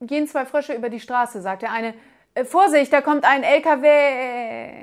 gehen zwei Frösche über die Straße, sagt der eine. Äh, Vorsicht, da kommt ein LKW.